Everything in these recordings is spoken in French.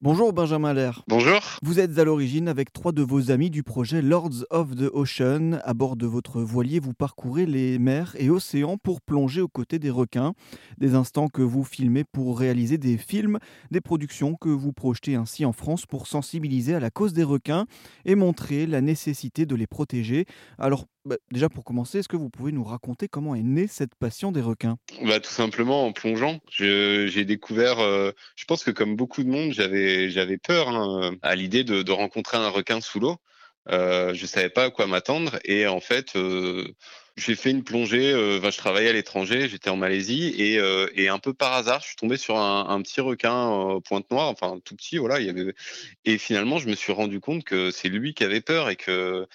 Bonjour Benjamin Lair. Bonjour. Vous êtes à l'origine avec trois de vos amis du projet Lords of the Ocean. À bord de votre voilier, vous parcourez les mers et océans pour plonger aux côtés des requins. Des instants que vous filmez pour réaliser des films, des productions que vous projetez ainsi en France pour sensibiliser à la cause des requins et montrer la nécessité de les protéger. Alors bah, déjà pour commencer, est-ce que vous pouvez nous raconter comment est née cette passion des requins? Bah, Tout simplement en plongeant. J'ai découvert, euh, je pense que comme beaucoup de monde, j'avais peur hein, à l'idée de, rencontrer un requin sous l'eau. Euh, je savais pas à quoi m'attendre et en fait euh, j'ai fait une plongée. Euh, je travaillais à l'étranger, j'étais en Malaisie et, un peu par hasard, je suis tombé sur un, petit requin pointe noire, enfin tout petit, voilà. Et finalement je me suis rendu compte que c'est lui qui avait peur et que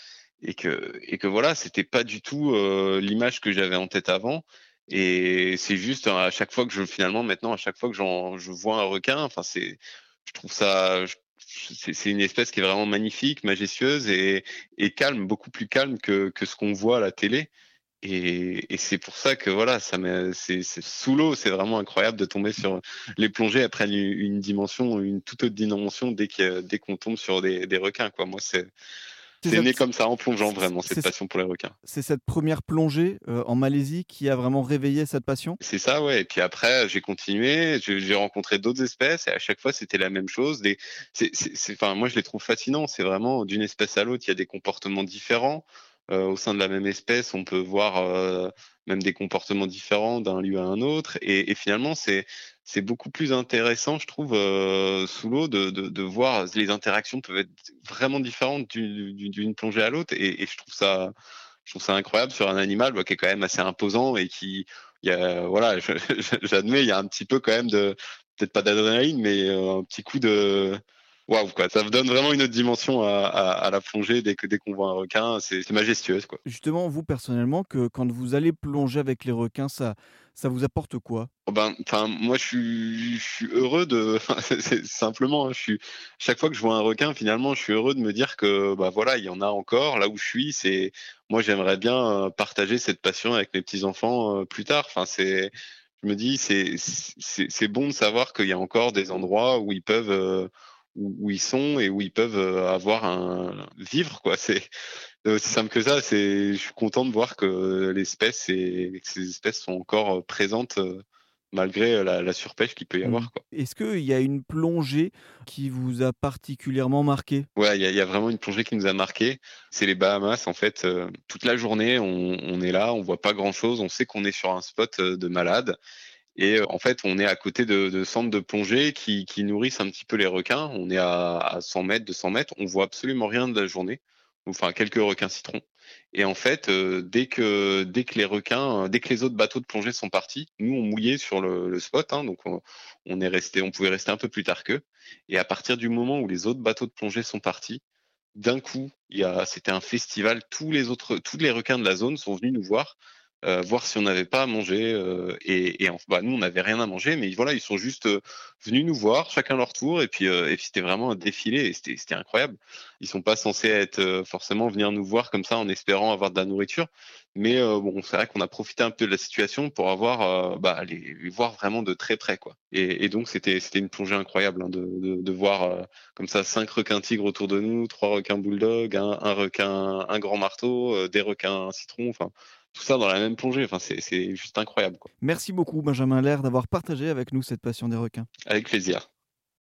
et que et que voilà, c'était pas du tout euh, l'image que j'avais en tête avant. Et c'est juste à chaque fois que je finalement maintenant à chaque fois que je vois un requin, enfin c'est je trouve ça c'est une espèce qui est vraiment magnifique, majestueuse et, et calme, beaucoup plus calme que, que ce qu'on voit à la télé. Et, et c'est pour ça que voilà, ça c'est sous l'eau, c'est vraiment incroyable de tomber sur les plongées après une, une dimension, une toute autre dimension dès qu'on tombe sur des, des requins. Quoi. Moi, c'est c'est né comme ça en plongeant vraiment cette passion pour les requins. C'est cette première plongée euh, en Malaisie qui a vraiment réveillé cette passion? C'est ça, ouais. Et puis après, j'ai continué, j'ai rencontré d'autres espèces et à chaque fois, c'était la même chose. Des... enfin, moi, je les trouve fascinants. C'est vraiment d'une espèce à l'autre, il y a des comportements différents. Euh, au sein de la même espèce, on peut voir euh, même des comportements différents d'un lieu à un autre. Et, finalement, c'est c'est beaucoup plus intéressant, je trouve, euh, sous l'eau, de, de, voir les interactions peuvent être vraiment différentes d'une plongée à l'autre. Et, je trouve ça, je trouve ça incroyable sur un animal bah, qui est quand même assez imposant et qui, y a, voilà, j'admets, il y a un petit peu quand même de, peut-être pas d'adrénaline, mais un petit coup de waouh quoi. Ça donne vraiment une autre dimension à, à, à la plongée dès que dès qu'on voit un requin. C'est majestueuse quoi. Justement vous personnellement que quand vous allez plonger avec les requins ça ça vous apporte quoi? Oh ben moi je suis je suis heureux de simplement hein, je suis chaque fois que je vois un requin finalement je suis heureux de me dire que bah voilà il y en a encore. Là où je suis c'est moi j'aimerais bien euh, partager cette passion avec mes petits enfants euh, plus tard. Enfin c'est je me dis c'est c'est bon de savoir qu'il y a encore des endroits où ils peuvent euh, où, ils sont et où ils peuvent euh, avoir un vivre quoi. C'est aussi simple que ça. C'est je suis content de voir que l'espèce et que ces espèces sont encore euh, présentes euh, malgré la, la, surpêche qu'il peut y avoir. Mmh. Est-ce qu'il y a une plongée qui vous a particulièrement marqué? Ouais, il y, y, a vraiment une plongée qui nous a marqué. C'est les Bahamas. En fait, euh, toute la journée, on, on, est là, on voit pas grand-chose. On sait qu'on est sur un spot de malade. Et euh, en fait, on est à côté de, de centres de plongée qui, qui, nourrissent un petit peu les requins. On est à, à 100 mètres, 200 mètres. On voit absolument rien de la journée. Enfin, quelques requins citrons. Et en fait, euh, dès que dès que les requins, dès que les autres bateaux de plongée sont partis, nous on mouillait sur le, le spot, hein, donc on, on, est resté, on pouvait rester un peu plus tard qu'eux. Et à partir du moment où les autres bateaux de plongée sont partis, d'un coup, il y a, c'était un festival. Tous les autres, tous les requins de la zone sont venus nous voir euh, voir si on n'avait pas à manger. Euh, et, bah, nous, on n'avait rien à manger, mais voilà, ils sont juste euh, venus nous voir, chacun leur tour, et puis, c'était vraiment un défilé, et c'était incroyable. Ils sont pas censés être forcément venir nous voir comme ça en espérant avoir de la nourriture, mais bon, c'est vrai qu'on a profité un peu de la situation pour avoir, bah, les, voir vraiment de très près, quoi. Et, donc c'était une plongée incroyable hein, de, voir comme ça cinq requins tigres autour de nous, trois requins bulldogs, un, un requin, un grand marteau, des requins citrons, enfin tout ça dans la même plongée. Enfin, c'est juste incroyable. Quoi. Merci beaucoup, Benjamin Lair, d'avoir partagé avec nous cette passion des requins. Avec plaisir.